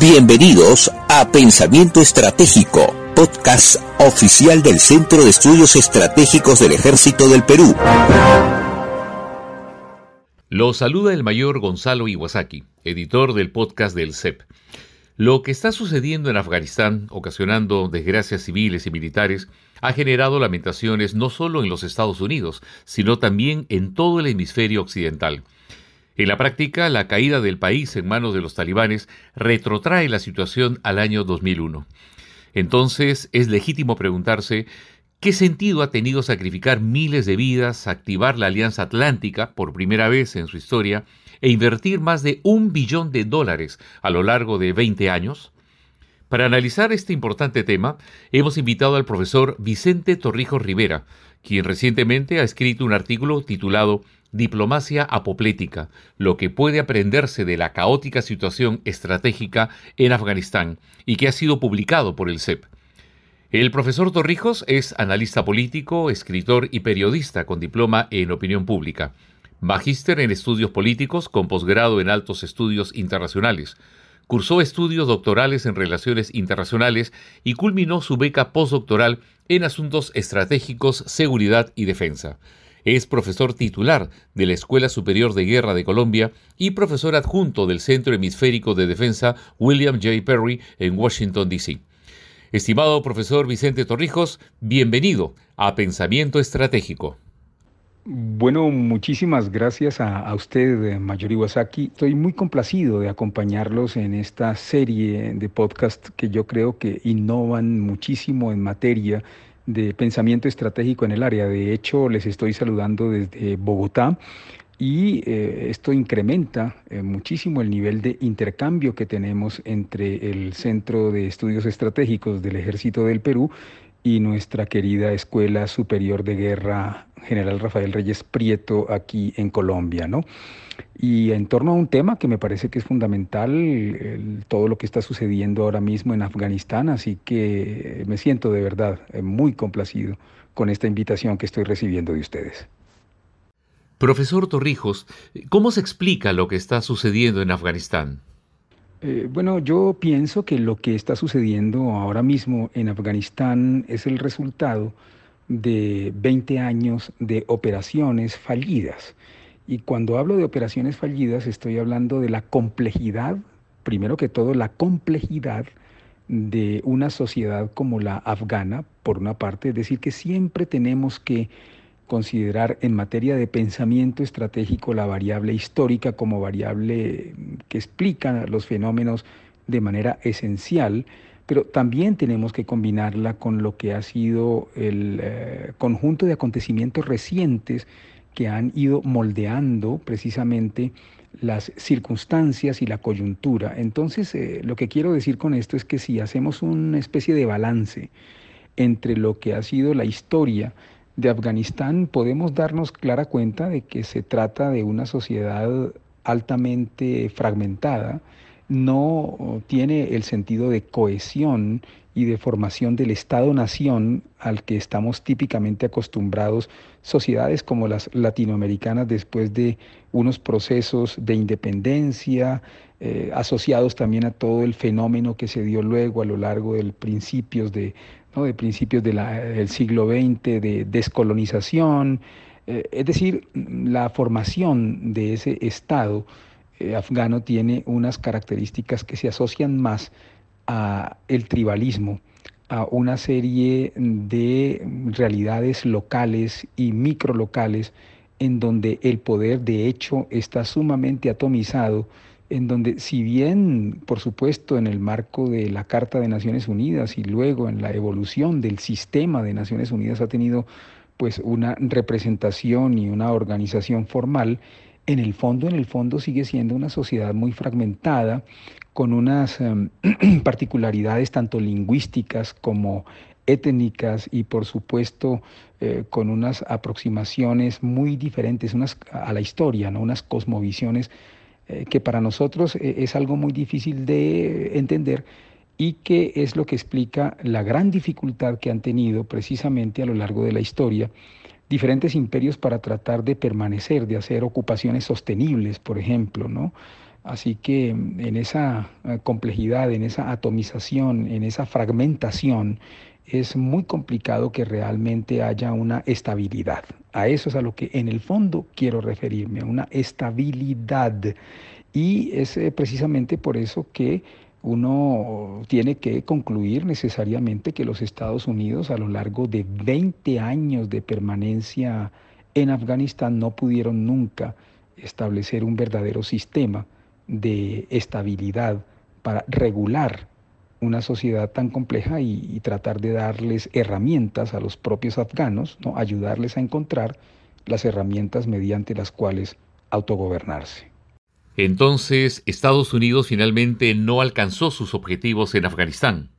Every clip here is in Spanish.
Bienvenidos a Pensamiento Estratégico, podcast oficial del Centro de Estudios Estratégicos del Ejército del Perú. Lo saluda el mayor Gonzalo Iwasaki, editor del podcast del CEP. Lo que está sucediendo en Afganistán, ocasionando desgracias civiles y militares, ha generado lamentaciones no solo en los Estados Unidos, sino también en todo el hemisferio occidental. En la práctica, la caída del país en manos de los talibanes retrotrae la situación al año 2001. Entonces, es legítimo preguntarse qué sentido ha tenido sacrificar miles de vidas, activar la Alianza Atlántica por primera vez en su historia e invertir más de un billón de dólares a lo largo de 20 años. Para analizar este importante tema, hemos invitado al profesor Vicente Torrijos Rivera, quien recientemente ha escrito un artículo titulado Diplomacia apoplética, lo que puede aprenderse de la caótica situación estratégica en Afganistán y que ha sido publicado por el CEP. El profesor Torrijos es analista político, escritor y periodista con diploma en opinión pública, magíster en estudios políticos con posgrado en altos estudios internacionales. Cursó estudios doctorales en relaciones internacionales y culminó su beca postdoctoral en asuntos estratégicos, seguridad y defensa. Es profesor titular de la Escuela Superior de Guerra de Colombia y profesor adjunto del Centro Hemisférico de Defensa William J. Perry en Washington, D.C. Estimado profesor Vicente Torrijos, bienvenido a Pensamiento Estratégico. Bueno, muchísimas gracias a, usted, Mayor Iwasaki. Estoy muy complacido de acompañarlos en esta serie de podcast que yo creo que innovan muchísimo en materia de pensamiento estratégico en el área. De hecho, les estoy saludando desde Bogotá y eh, esto incrementa eh, muchísimo el nivel de intercambio que tenemos entre el Centro de Estudios Estratégicos del Ejército del Perú y nuestra querida Escuela Superior de Guerra General Rafael Reyes Prieto aquí en Colombia, ¿no? Y en torno a un tema que me parece que es fundamental, todo lo que está sucediendo ahora mismo en Afganistán, así que me siento de verdad eh, muy complacido con esta invitación que estoy recibiendo de ustedes. Profesor Torrijos, ¿cómo se explica lo que está sucediendo en Afganistán? Eh, bueno, yo pienso que lo que está sucediendo ahora mismo en Afganistán es el resultado de 20 años de operaciones fallidas. Y cuando hablo de operaciones fallidas estoy hablando de la complejidad, primero que todo la complejidad de una sociedad como la afgana, por una parte, es decir, que siempre tenemos que considerar en materia de pensamiento estratégico la variable histórica como variable que explica los fenómenos de manera esencial, pero también tenemos que combinarla con lo que ha sido el eh, conjunto de acontecimientos recientes que han ido moldeando precisamente las circunstancias y la coyuntura. Entonces, eh, lo que quiero decir con esto es que si hacemos una especie de balance entre lo que ha sido la historia de Afganistán, podemos darnos clara cuenta de que se trata de una sociedad altamente fragmentada, no tiene el sentido de cohesión y de formación del Estado-nación al que estamos típicamente acostumbrados sociedades como las latinoamericanas después de unos procesos de independencia, eh, asociados también a todo el fenómeno que se dio luego a lo largo de principios de de principios del siglo XX, de descolonización, eh, es decir, la formación de ese Estado eh, afgano tiene unas características que se asocian más a el tribalismo, a una serie de realidades locales y microlocales en donde el poder de hecho está sumamente atomizado en donde si bien, por supuesto, en el marco de la Carta de Naciones Unidas y luego en la evolución del sistema de Naciones Unidas ha tenido pues una representación y una organización formal, en el fondo, en el fondo sigue siendo una sociedad muy fragmentada, con unas em, particularidades tanto lingüísticas como étnicas y por supuesto eh, con unas aproximaciones muy diferentes a la historia, ¿no? unas cosmovisiones eh, que para nosotros eh, es algo muy difícil de entender y que es lo que explica la gran dificultad que han tenido precisamente a lo largo de la historia diferentes imperios para tratar de permanecer, de hacer ocupaciones sostenibles, por ejemplo, ¿no? Así que en esa eh, complejidad, en esa atomización, en esa fragmentación, es muy complicado que realmente haya una estabilidad. A eso es a lo que en el fondo quiero referirme, a una estabilidad. Y es eh, precisamente por eso que uno tiene que concluir necesariamente que los Estados Unidos a lo largo de 20 años de permanencia en Afganistán no pudieron nunca establecer un verdadero sistema de estabilidad para regular una sociedad tan compleja y, tratar de darles herramientas a los propios afganos, ¿no? ayudarles a encontrar las herramientas mediante las cuales autogobernarse. Entonces, Estados Unidos finalmente no alcanzó sus objetivos en Afganistán.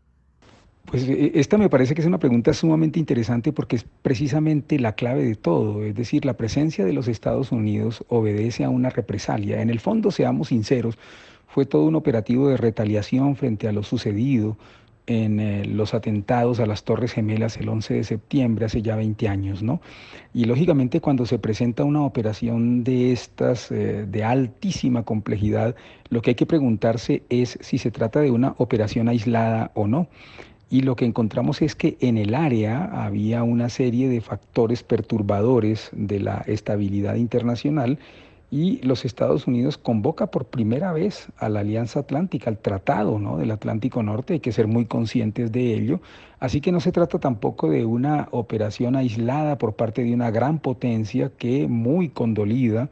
Pues e, esta me parece que es una pregunta sumamente interesante porque es precisamente la clave de todo, es decir, la presencia de los Estados Unidos obedece a una represalia. En el fondo, seamos sinceros, fue todo un operativo de retaliación frente a lo sucedido en eh, los atentados a las Torres Gemelas el 11 de septiembre, hace ya 20 años, ¿no? Y lógicamente cuando se presenta una operación de estas, eh, de altísima complejidad, lo que hay que preguntarse es si se trata de una operación aislada o no. Y lo que encontramos es que en el área había una serie de factores perturbadores de la estabilidad internacional y los Estados Unidos convoca por primera vez a la Alianza Atlántica, al Tratado ¿no? del Atlántico Norte, hay que ser muy conscientes de ello. Así que no se trata tampoco de una operación aislada por parte de una gran potencia que muy condolida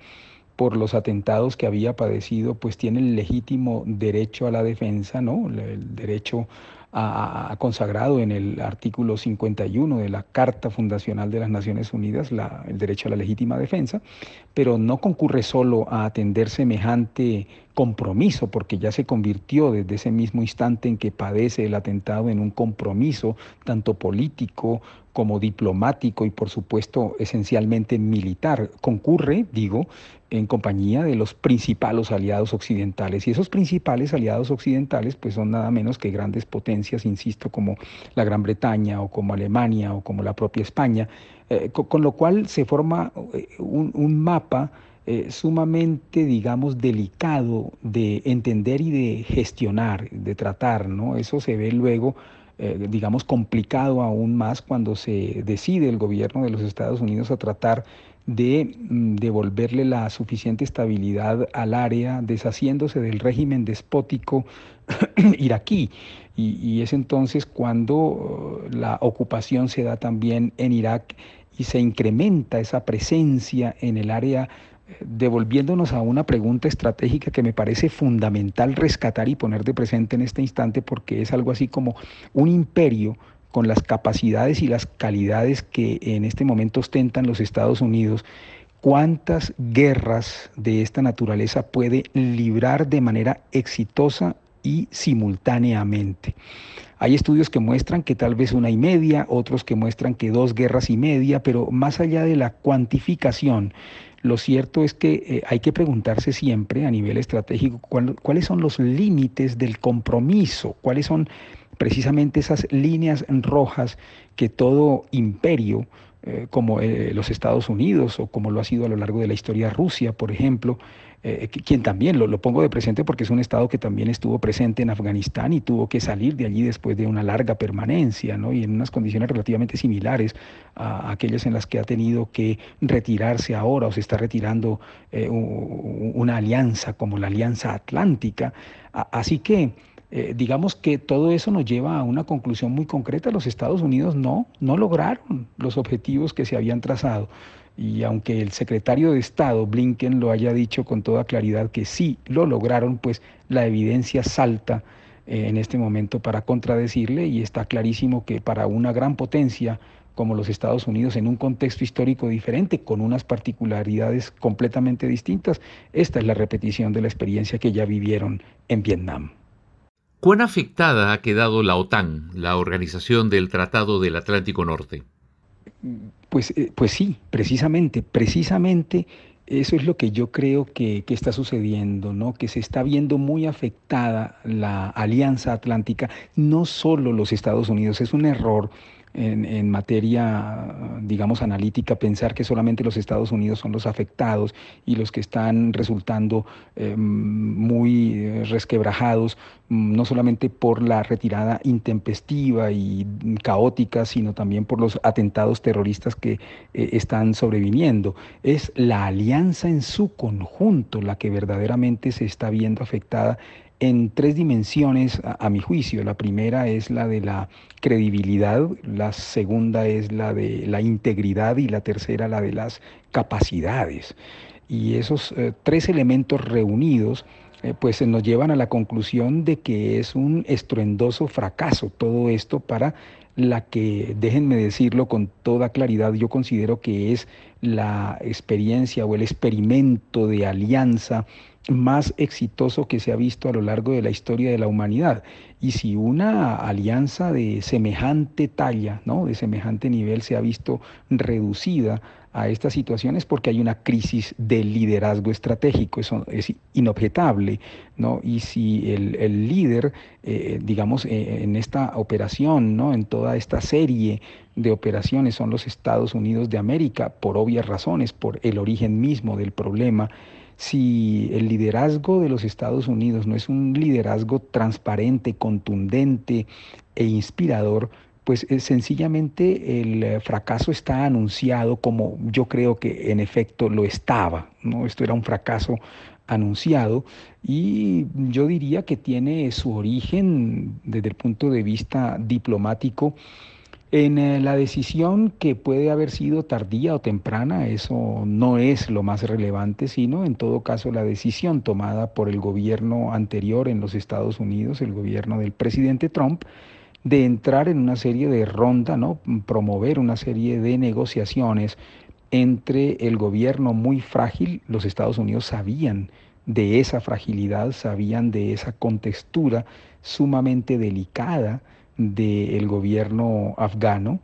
por los atentados que había padecido, pues tiene el legítimo derecho a la defensa, ¿no? El derecho ha, consagrado en el artículo 51 de la Carta Fundacional de las Naciones Unidas el derecho a la legítima defensa, pero no concurre solo a atender semejante compromiso, porque ya se convirtió desde ese mismo instante en que padece el atentado en un compromiso tanto político como diplomático y por supuesto esencialmente militar. Concurre, digo, en compañía de los principales aliados occidentales. Y esos principales aliados occidentales pues son nada menos que grandes potencias, insisto, como la Gran Bretaña o como Alemania o como la propia España, eh, con, lo cual se forma eh, un, mapa eh, sumamente, digamos, delicado de entender y de gestionar, de tratar, ¿no? Eso se ve luego digamos, complicado aún más cuando se decide el gobierno de los Estados Unidos a tratar de mm, devolverle la suficiente estabilidad al área, deshaciéndose del régimen despótico iraquí. Y, es entonces cuando uh, la ocupación se da también en Irak y se incrementa esa presencia en el área eh, devolviéndonos a una pregunta estratégica que me parece fundamental rescatar y poner de presente en este instante porque es algo así como un imperio con las capacidades y las calidades que en este momento ostentan los Estados Unidos, cuántas guerras de esta naturaleza puede librar de manera exitosa y simultáneamente. Hay estudios que muestran que tal vez una y media, otros que muestran que dos guerras y media, pero más allá de la cuantificación, lo cierto es que eh, hay que preguntarse siempre a nivel estratégico cuáles son los límites del compromiso, cuáles son precisamente esas líneas rojas que todo imperio, eh, como eh, los Estados Unidos o como lo ha sido a lo largo de la historia Rusia, por ejemplo, eh, quien también lo, pongo de presente porque es un Estado que también estuvo presente en Afganistán y tuvo que salir de allí después de una larga permanencia y en unas condiciones relativamente similares a aquellas en las que ha tenido que retirarse ahora o se está retirando una alianza como la Alianza Atlántica. así que eh, digamos que todo eso nos lleva a una conclusión muy concreta. Los Estados Unidos no, no lograron los objetivos que se habían trazado. Y aunque el secretario de Estado, Blinken, lo haya dicho con toda claridad que sí lo lograron, pues la evidencia salta eh, en este momento para contradecirle y está clarísimo que para una gran potencia como los Estados Unidos en un contexto histórico diferente, con unas particularidades completamente distintas, esta es la repetición de la experiencia que ya vivieron en Vietnam. ¿Cuán afectada ha quedado la OTAN, la Organización del Tratado del Atlántico Norte? Pues, eh, pues sí, precisamente, precisamente eso es lo que yo creo que, que, está sucediendo, ¿no? Que se está viendo muy afectada la Alianza Atlántica, no solo los Estados Unidos, es un error en, materia, digamos, analítica, pensar que solamente los Estados Unidos son los afectados y los que están resultando eh, muy resquebrajados, no solamente por la retirada intempestiva y caótica, sino también por los atentados terroristas que eh, están sobreviniendo. Es la alianza en su conjunto la que verdaderamente se está viendo afectada en tres dimensiones a, mi juicio. La primera es la de la credibilidad, la segunda es la de la integridad y la tercera la de las capacidades. Y esos eh, tres elementos reunidos eh, pues nos llevan a la conclusión de que es un estruendoso fracaso todo esto para la que, déjenme decirlo con toda claridad, yo considero que es la experiencia o el experimento de alianza más exitoso que se ha visto a lo largo de la historia de la humanidad. Y si una alianza de semejante talla, ¿no? de semejante nivel se ha visto reducida a estas situaciones porque hay una crisis de liderazgo estratégico, eso es inobjetable, ¿no? Y si el, líder, eh, digamos, eh, en esta operación, ¿no? En toda esta serie de operaciones son los Estados Unidos de América, por obvias razones, por el origen mismo del problema, si el liderazgo de los Estados Unidos no es un liderazgo transparente, contundente e inspirador, pues eh, sencillamente el eh, fracaso está anunciado como yo creo que en efecto lo estaba, ¿no? Esto era un fracaso anunciado y yo diría que tiene su origen desde el punto de vista diplomático en eh, la decisión que puede haber sido tardía o temprana, eso no es lo más relevante, sino en todo caso la decisión tomada por el gobierno anterior en los Estados Unidos, el gobierno del presidente Trump, de entrar en una serie de ronda, ¿no? promover una serie de negociaciones entre el gobierno muy frágil, los Estados Unidos sabían de esa fragilidad, sabían de esa contextura sumamente delicada, del gobierno afgano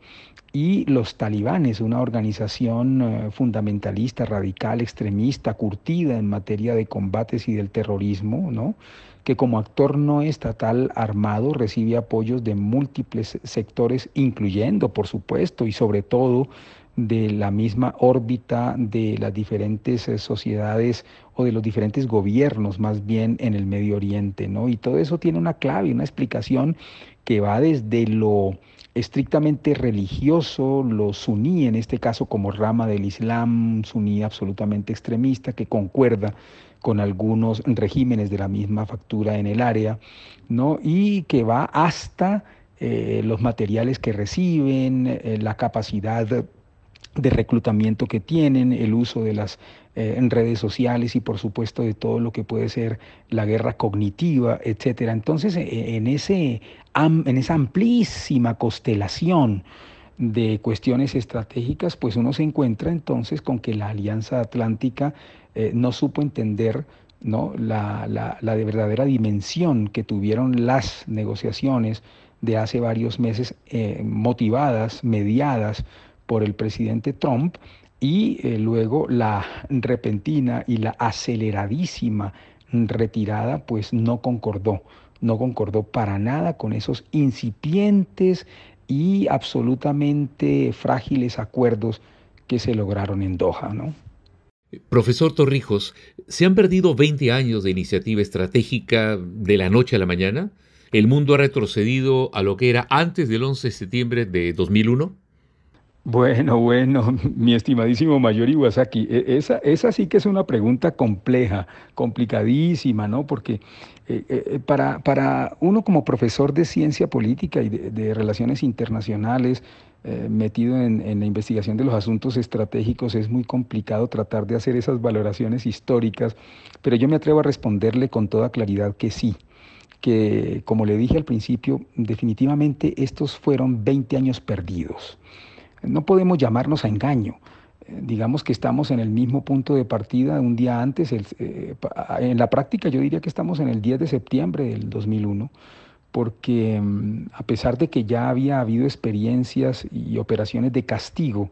y los talibanes, una organización eh, fundamentalista, radical, extremista, curtida en materia de combates y del terrorismo, ¿no? que como actor no estatal armado recibe apoyos de múltiples sectores, incluyendo, por supuesto, y sobre todo de la misma órbita de las diferentes eh, sociedades o de los diferentes gobiernos más bien en el Medio Oriente, ¿no? Y todo eso tiene una clave, una explicación que va desde lo estrictamente religioso, lo suní, en este caso como rama del Islam, suní absolutamente extremista, que concuerda con algunos regímenes de la misma factura en el área, ¿no? y que va hasta eh, los materiales que reciben, eh, la capacidad de reclutamiento que tienen, el uso de las eh, redes sociales y por supuesto de todo lo que puede ser la guerra cognitiva, etcétera. Entonces, e, en, ese, en esa amplísima constelación de cuestiones estratégicas, pues uno se encuentra entonces con que la Alianza Atlántica eh, no supo entender ¿no? La, la, de verdadera dimensión que tuvieron las negociaciones de hace varios meses, eh, motivadas, mediadas por el presidente Trump y eh, luego la repentina y la aceleradísima retirada pues no concordó, no concordó para nada con esos incipientes y absolutamente frágiles acuerdos que se lograron en Doha, ¿no? Profesor Torrijos, ¿se han perdido 20 años de iniciativa estratégica de la noche a la mañana? ¿El mundo ha retrocedido a lo que era antes del 11 de septiembre de 2001? Bueno, bueno, mi estimadísimo mayor Iwasaki, e, esa, esa sí que es una pregunta compleja, complicadísima, ¿no? Porque eh, eh, para, para, uno como profesor de ciencia política y de, relaciones internacionales, eh, metido en, en, la investigación de los asuntos estratégicos, es muy complicado tratar de hacer esas valoraciones históricas, pero yo me atrevo a responderle con toda claridad que sí que, como le dije al principio, definitivamente estos fueron 20 años perdidos. No podemos llamarnos a engaño. Eh, digamos que estamos en el mismo punto de partida un día antes. Eh, en la práctica yo diría que estamos en el 10 de septiembre del 2001 porque mm, a pesar de que ya había habido experiencias y operaciones de castigo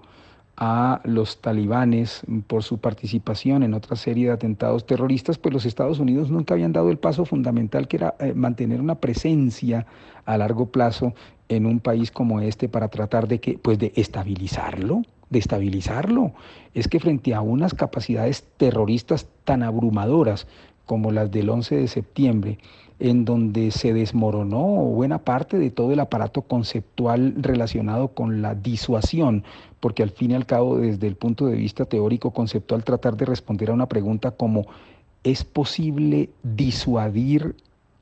a los talibanes por su participación en otra serie de atentados terroristas, pues los Estados Unidos nunca habían dado el paso fundamental que era eh, mantener una presencia a largo plazo en un país como este para tratar de que, pues de estabilizarlo, de estabilizarlo. Es que frente a unas capacidades terroristas tan abrumadoras como las del 11 de septiembre, en donde se desmoronó buena parte de todo el aparato conceptual relacionado con la disuasión, porque al fin y al cabo, desde el punto de vista teórico conceptual, tratar de responder a una pregunta como ¿es posible disuadir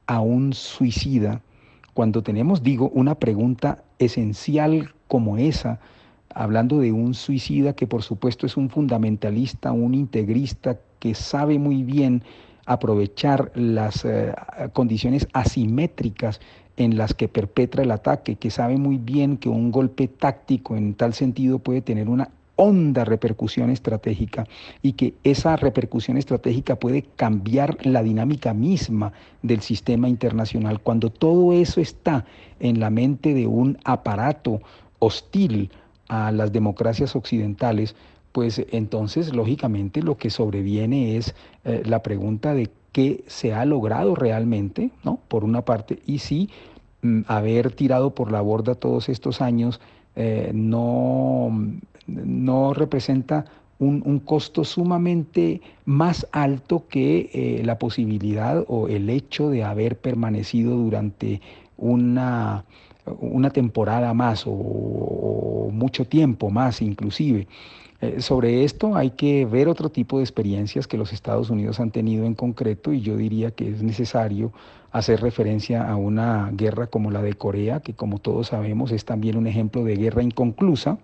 a un suicida? Cuando tenemos, digo, una pregunta esencial como esa, hablando de un suicida que por supuesto es un fundamentalista, un integrista que sabe muy bien aprovechar las eh, condiciones asimétricas en las que perpetra el ataque, que sabe muy bien que un golpe táctico en tal sentido puede tener una honda repercusión estratégica y que esa repercusión estratégica puede cambiar la dinámica misma del sistema internacional. Cuando todo eso está en la mente de un aparato hostil a las democracias occidentales, pues entonces lógicamente lo que sobreviene es eh, la pregunta de qué se ha logrado realmente, ¿no? Por una parte, y si mm, haber tirado por la borda todos estos años eh, no, no representa un, costo sumamente más alto que eh, la posibilidad o el hecho de haber permanecido durante una, una temporada más o mucho tiempo más inclusive. Eh, sobre esto hay que ver otro tipo de experiencias que los Estados Unidos han tenido en concreto y yo diría que es necesario hacer referencia a una guerra como la de Corea, que como todos sabemos es también un ejemplo de guerra inconclusa.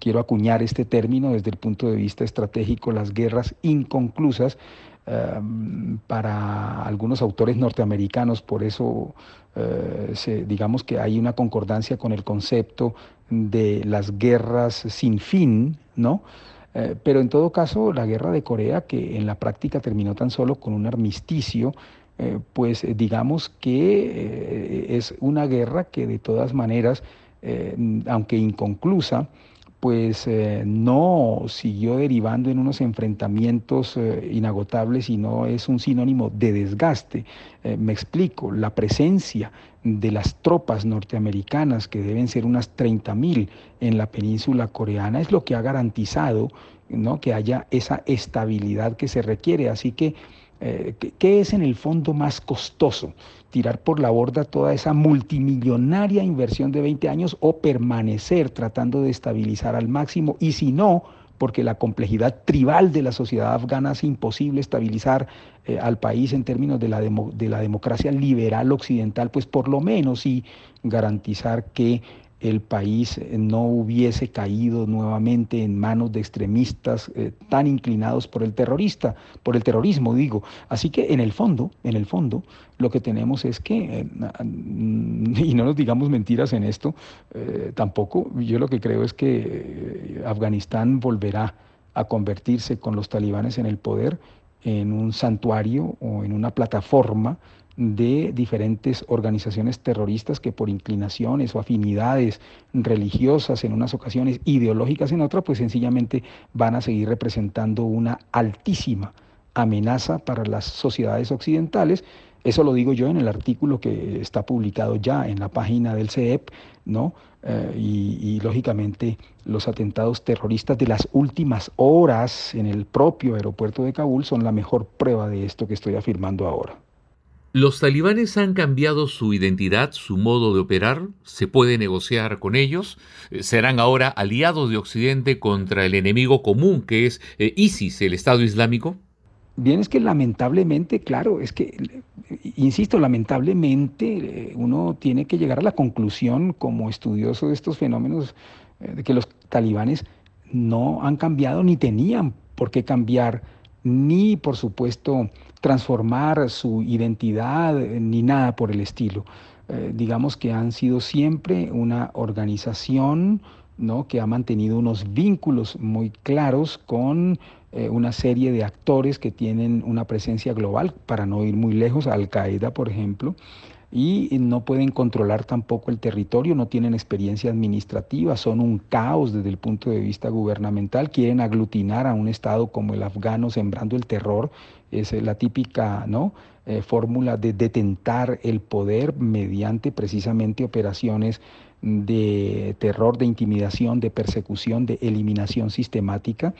Quiero acuñar este término desde el punto de vista estratégico, las guerras inconclusas. Em, para algunos autores norteamericanos, por eso eh, digamos que hay una concordancia con el concepto de las guerras sin fin, ¿no? Eh, pero en todo caso, la guerra de Corea, que en la práctica terminó tan solo con un armisticio, eh, pues digamos que es una guerra que de todas maneras, aunque inconclusa, pues no siguió derivando en unos enfrentamientos inagotables y no es un sinónimo de desgaste. me explico, la presencia de las tropas norteamericanas, que deben ser unas 30.000 en la península coreana, es lo que ha garantizado ¿no? que haya esa estabilidad que se requiere. Así que, eh, ¿qué es en el fondo más costoso? ¿Tirar por la borda toda esa multimillonaria inversión de 20 años o permanecer tratando de estabilizar al máximo? Y si no, porque la complejidad tribal de la sociedad afgana hace imposible estabilizar eh, al país en términos de la, de la democracia liberal occidental, pues por lo menos sí garantizar que el país eh, no hubiese caído nuevamente en manos de extremistas eh, tan inclinados por el terrorista, por el terrorismo, digo. Así que en el fondo, en el fondo, lo que tenemos es que, eh, y no nos digamos mentiras en esto, tampoco, yo lo que creo es que Afganistán volverá a convertirse con los talibanes en el poder en un santuario o en una plataforma de diferentes organizaciones terroristas que por inclinaciones o afinidades religiosas en unas ocasiones, ideológicas en otras, pues sencillamente van a seguir representando una altísima amenaza para las sociedades occidentales. Eso lo digo yo en el artículo que está publicado ya en la página del CEP, ¿no? Eh, y, y, lógicamente los atentados terroristas de las últimas horas en el propio aeropuerto de Kabul son la mejor prueba de esto que estoy afirmando ahora. ¿Los talibanes han cambiado su identidad, su modo de operar? ¿Se puede negociar con ellos? Eh, ¿Serán ahora aliados de Occidente contra el enemigo común que es eh, ISIS, el Estado Islámico? Bien, es que lamentablemente, claro, es que, insisto, lamentablemente uno tiene que llegar a la conclusión como estudioso de estos fenómenos eh, de que los talibanes no han cambiado ni tenían por qué cambiar, ni por supuesto transformar su identidad ni nada por el estilo. Eh, digamos que han sido siempre una organización ¿no? que ha mantenido unos vínculos muy claros con eh, una serie de actores que tienen una presencia global, para no ir muy lejos, Al Qaeda, por ejemplo, y no pueden controlar tampoco el territorio, no tienen experiencia administrativa, son un caos desde el punto de vista gubernamental, quieren aglutinar a un Estado como el afgano sembrando el terror, es la típica ¿no? eh, fórmula de detentar el poder mediante precisamente operaciones de terror, de intimidación, de persecución, de eliminación sistemática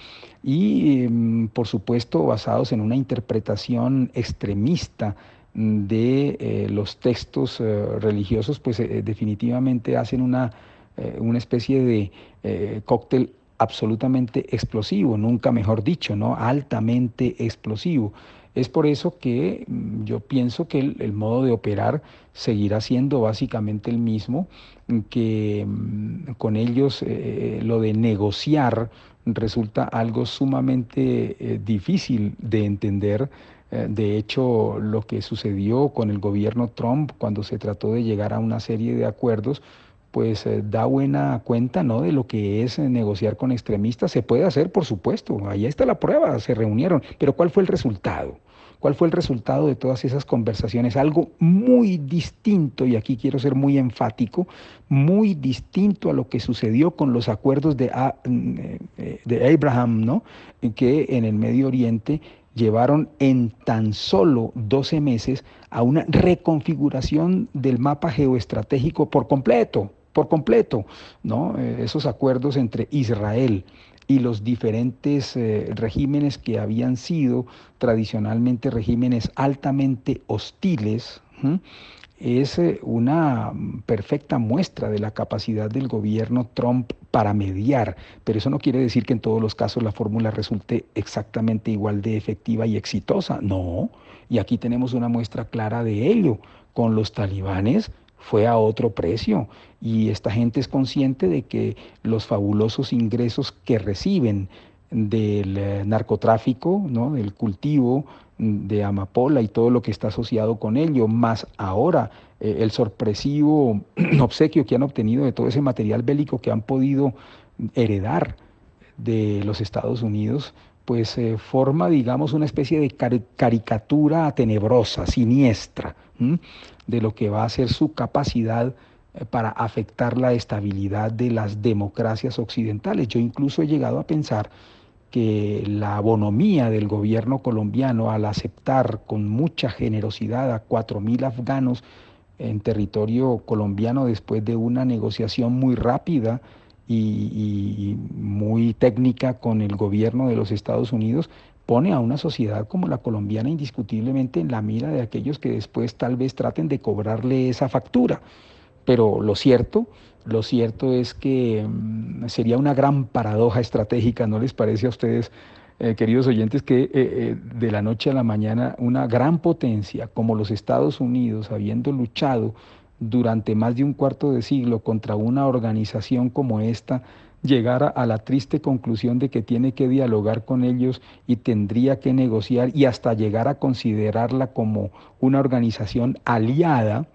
y, mm, por supuesto, basados en una interpretación extremista de eh, los textos eh, religiosos, pues definitivamente hacen una, una especie de cóctel absolutamente explosivo, nunca mejor dicho, ¿no? altamente explosivo. Es por eso que mm, yo pienso que el, modo de operar seguirá siendo básicamente el mismo, que mm, con ellos eh, lo de negociar resulta algo sumamente eh, difícil de entender. Eh, de hecho, lo que sucedió con el gobierno Trump cuando se trató de llegar a una serie de acuerdos, pues da buena cuenta ¿no? de lo que es negociar con extremistas. Se puede hacer, por supuesto, ahí está la prueba, se reunieron, pero ¿cuál fue el resultado? ¿Cuál fue el resultado de todas esas conversaciones? Algo muy distinto, y aquí quiero ser muy enfático, muy distinto a lo que sucedió con los acuerdos de, eh, de Abraham, ¿no? que en el Medio Oriente llevaron en tan solo 12 meses a una reconfiguración del mapa geoestratégico por completo, por completo, ¿no? Eh, esos acuerdos entre Israel, y los diferentes eh, regímenes que habían sido tradicionalmente regímenes altamente hostiles, es eh, una perfecta muestra de la capacidad del gobierno Trump para mediar, pero eso no quiere decir que en todos los casos la fórmula resulte exactamente igual de efectiva y exitosa, no, y aquí tenemos una muestra clara de ello. Con los talibanes fue a otro precio y esta gente es consciente de que los fabulosos ingresos que reciben del eh, narcotráfico, ¿no? del cultivo de amapola y todo lo que está asociado con ello, más ahora eh, el sorpresivo obsequio que han obtenido de todo ese material bélico que han podido heredar de los Estados Unidos, pues eh, forma, digamos, una especie de caricatura tenebrosa, siniestra, de lo que va a ser su capacidad para afectar la estabilidad de las democracias occidentales. Yo incluso he llegado a pensar que la bonomía del gobierno colombiano al aceptar con mucha generosidad a 4.000 afganos en territorio colombiano después de una negociación muy rápida y, muy técnica con el gobierno de los Estados Unidos, pone a una sociedad como la colombiana indiscutiblemente en la mira de aquellos que después tal vez traten de cobrarle esa factura. Pero lo cierto, lo cierto es que mm, sería una gran paradoja estratégica, ¿no les parece a ustedes, eh, queridos oyentes, que eh, eh, de la noche a la mañana una gran potencia como los Estados Unidos, habiendo luchado durante más de un cuarto de siglo contra una organización como esta, llegara a la triste conclusión de que tiene que dialogar con ellos y tendría que negociar y hasta llegar a considerarla como una organización aliada,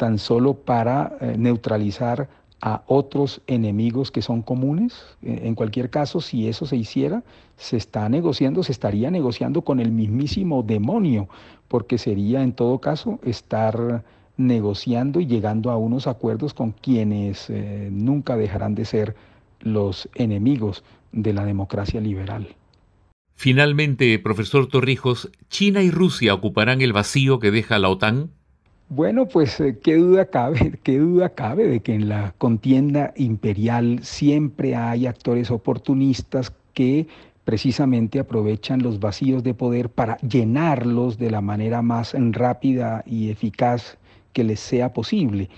tan solo para eh, neutralizar a otros enemigos que son comunes. Eh, en cualquier caso, si eso se hiciera, se está negociando, se estaría negociando con el mismísimo demonio, porque sería en todo caso estar negociando y llegando a unos acuerdos con quienes eh, nunca dejarán de ser los enemigos de la democracia liberal. Finalmente, profesor Torrijos, ¿China y Rusia ocuparán el vacío que deja la OTAN? Bueno, pues eh, qué duda cabe, qué duda cabe de que en la contienda imperial siempre hay actores oportunistas que precisamente aprovechan los vacíos de poder para llenarlos de la manera más rápida y eficaz que les sea posible.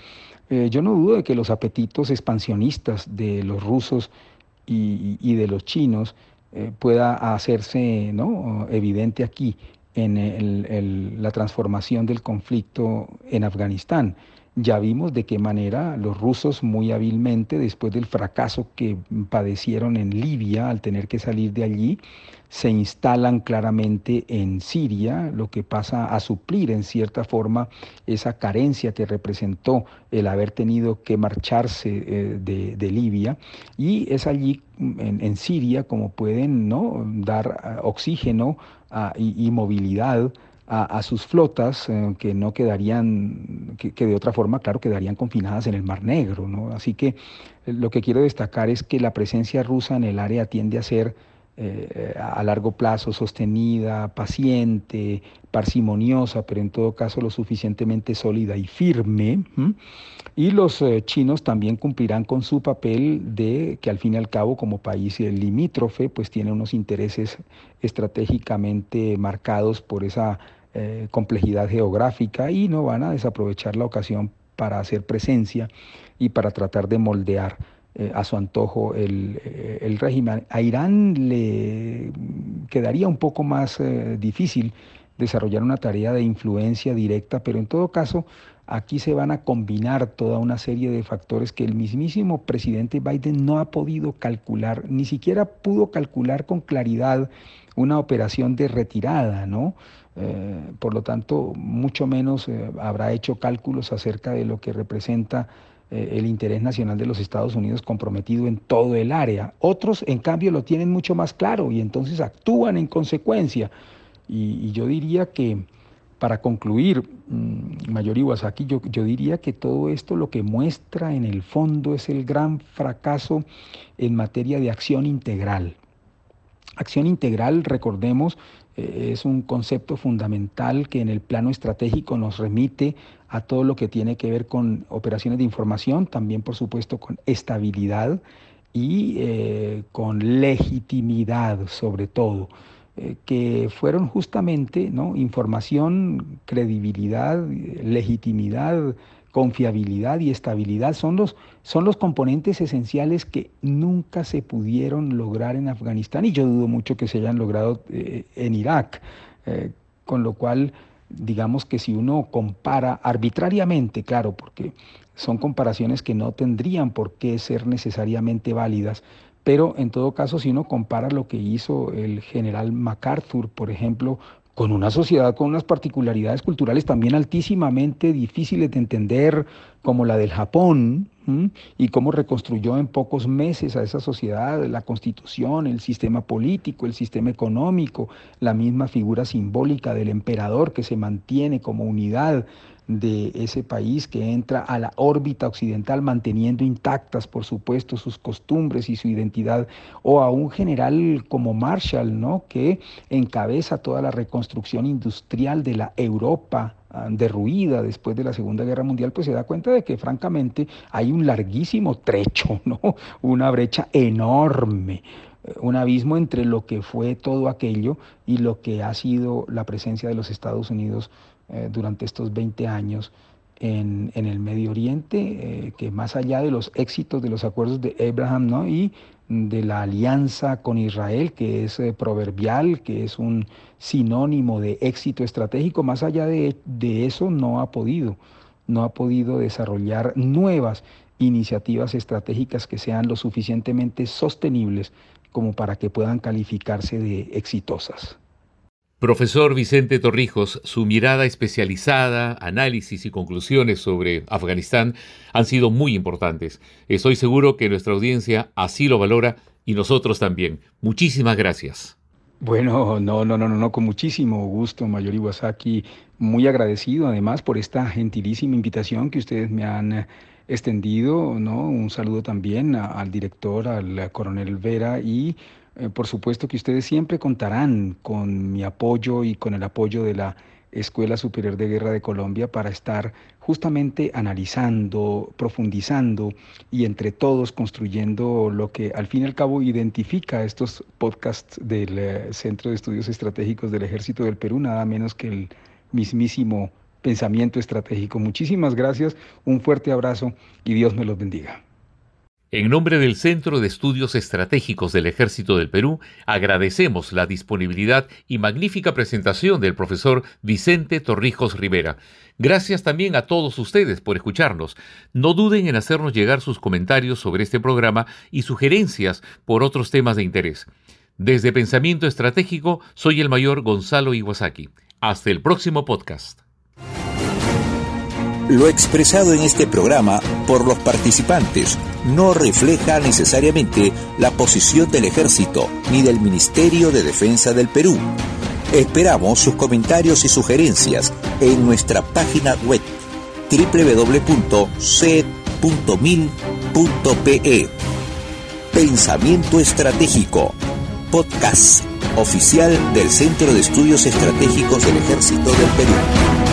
Eh, yo no dudo de que los apetitos expansionistas de los rusos y, de los chinos eh, pueda hacerse ¿no? evidente aquí en la transformación del conflicto en Afganistán. Ya vimos de qué manera los rusos muy hábilmente, después del fracaso que padecieron en Libia al tener que salir de allí, se instalan claramente en Siria, lo que pasa a suplir en cierta forma esa carencia que representó el haber tenido que marcharse eh, de, Libia. Y es allí en, Siria como pueden ¿no? dar ah, oxígeno ah, y movilidad a, sus flotas eh, que no quedarían, que, de otra forma, claro, quedarían confinadas en el Mar Negro. ¿no? Así que eh, lo que quiero destacar es que la presencia rusa en el área tiende a ser a largo plazo, sostenida, paciente, parsimoniosa, pero en todo caso lo suficientemente sólida y firme. Y los eh, chinos también cumplirán con su papel de que al fin y al cabo como país limítrofe, pues tiene unos intereses estratégicamente marcados por esa eh, complejidad geográfica y no van a desaprovechar la ocasión para hacer presencia y para tratar de moldear eh, a su antojo el, eh, el, régimen. A Irán le quedaría un poco más eh, difícil desarrollar una tarea de influencia directa, pero en todo caso aquí se van a combinar toda una serie de factores que el mismísimo presidente Biden no ha podido calcular, ni siquiera pudo calcular con claridad una operación de retirada, ¿no? por lo tanto, mucho menos habrá hecho cálculos acerca de lo que representa el interés nacional de los Estados Unidos comprometido en todo el área. Otros, en cambio, lo tienen mucho más claro y entonces actúan en consecuencia. Y, yo diría que, para concluir, mm, Mayor Iwasaki, yo, yo diría que todo esto lo que muestra en el fondo es el gran fracaso en materia de acción integral. Acción integral, recordemos, eh, es un concepto fundamental que en el plano estratégico nos remite a todo lo que tiene que ver con operaciones de información, también por supuesto con estabilidad y eh, con legitimidad sobre todo, eh, que fueron justamente ¿no? información, credibilidad, legitimidad, confiabilidad y estabilidad son los, son los componentes esenciales que nunca se pudieron lograr en Afganistán y yo dudo mucho que se hayan logrado eh, en Irak, con lo cual digamos que si uno compara arbitrariamente, claro, porque son comparaciones que no tendrían por qué ser necesariamente válidas, pero en todo caso si uno compara lo que hizo el general MacArthur, por ejemplo, con una sociedad con unas particularidades culturales también altísimamente difíciles de entender, como la del Japón, y cómo reconstruyó en pocos meses a esa sociedad la constitución, el sistema político, el sistema económico, la misma figura simbólica del emperador que se mantiene como unidad de ese país que entra a la órbita occidental manteniendo intactas, por supuesto, sus costumbres y su identidad, o a un general como Marshall, ¿no? que encabeza toda la reconstrucción industrial de la Europa ah, derruida después de la Segunda Guerra Mundial, pues se da cuenta de que francamente hay un larguísimo trecho, ¿no? una brecha enorme eh, un abismo entre lo que fue todo aquello y lo que ha sido la presencia de los Estados Unidos eh, durante estos 20 años en, el Medio Oriente, eh, que más allá de los éxitos de los acuerdos de Abraham ¿no? y de la alianza con Israel, que es eh, proverbial, que es un sinónimo de éxito estratégico, más allá de, de eso no ha podido, no ha podido desarrollar nuevas iniciativas estratégicas que sean lo suficientemente sostenibles como para que puedan calificarse de exitosas. Profesor Vicente Torrijos, su mirada especializada, análisis y conclusiones sobre Afganistán han sido muy importantes. Estoy seguro que nuestra audiencia así lo valora y nosotros también. Muchísimas gracias. Bueno, no, no, no, no, con muchísimo gusto, Mayor Iwasaki. Muy agradecido además por esta gentilísima invitación que ustedes me han eh, extendido, ¿no? Un saludo también al director, al coronel Vera y eh, por supuesto que ustedes siempre contarán con mi apoyo y con el apoyo de la Escuela Superior de Guerra de Colombia para estar justamente analizando, profundizando y entre todos construyendo lo que al fin y al cabo identifica estos podcasts del eh, Centro de Estudios Estratégicos del Ejército del Perú, nada menos que el mismísimo pensamiento estratégico. Muchísimas gracias, un fuerte abrazo y Dios me los bendiga. En nombre del Centro de Estudios Estratégicos del Ejército del Perú, agradecemos la disponibilidad y magnífica presentación del profesor Vicente Torrijos Rivera. Gracias también a todos ustedes por escucharnos. No duden en hacernos llegar sus comentarios sobre este programa y sugerencias por otros temas de interés. Desde Pensamiento Estratégico, soy el mayor Gonzalo Iwasaki. Hasta el próximo podcast. Lo expresado en este programa por los participantes no refleja necesariamente la posición del Ejército ni del Ministerio de Defensa del Perú. Esperamos sus comentarios y sugerencias en nuestra página web www.c.mil.pe. Pensamiento estratégico podcast oficial del Centro de Estudios Estratégicos del Ejército del Perú.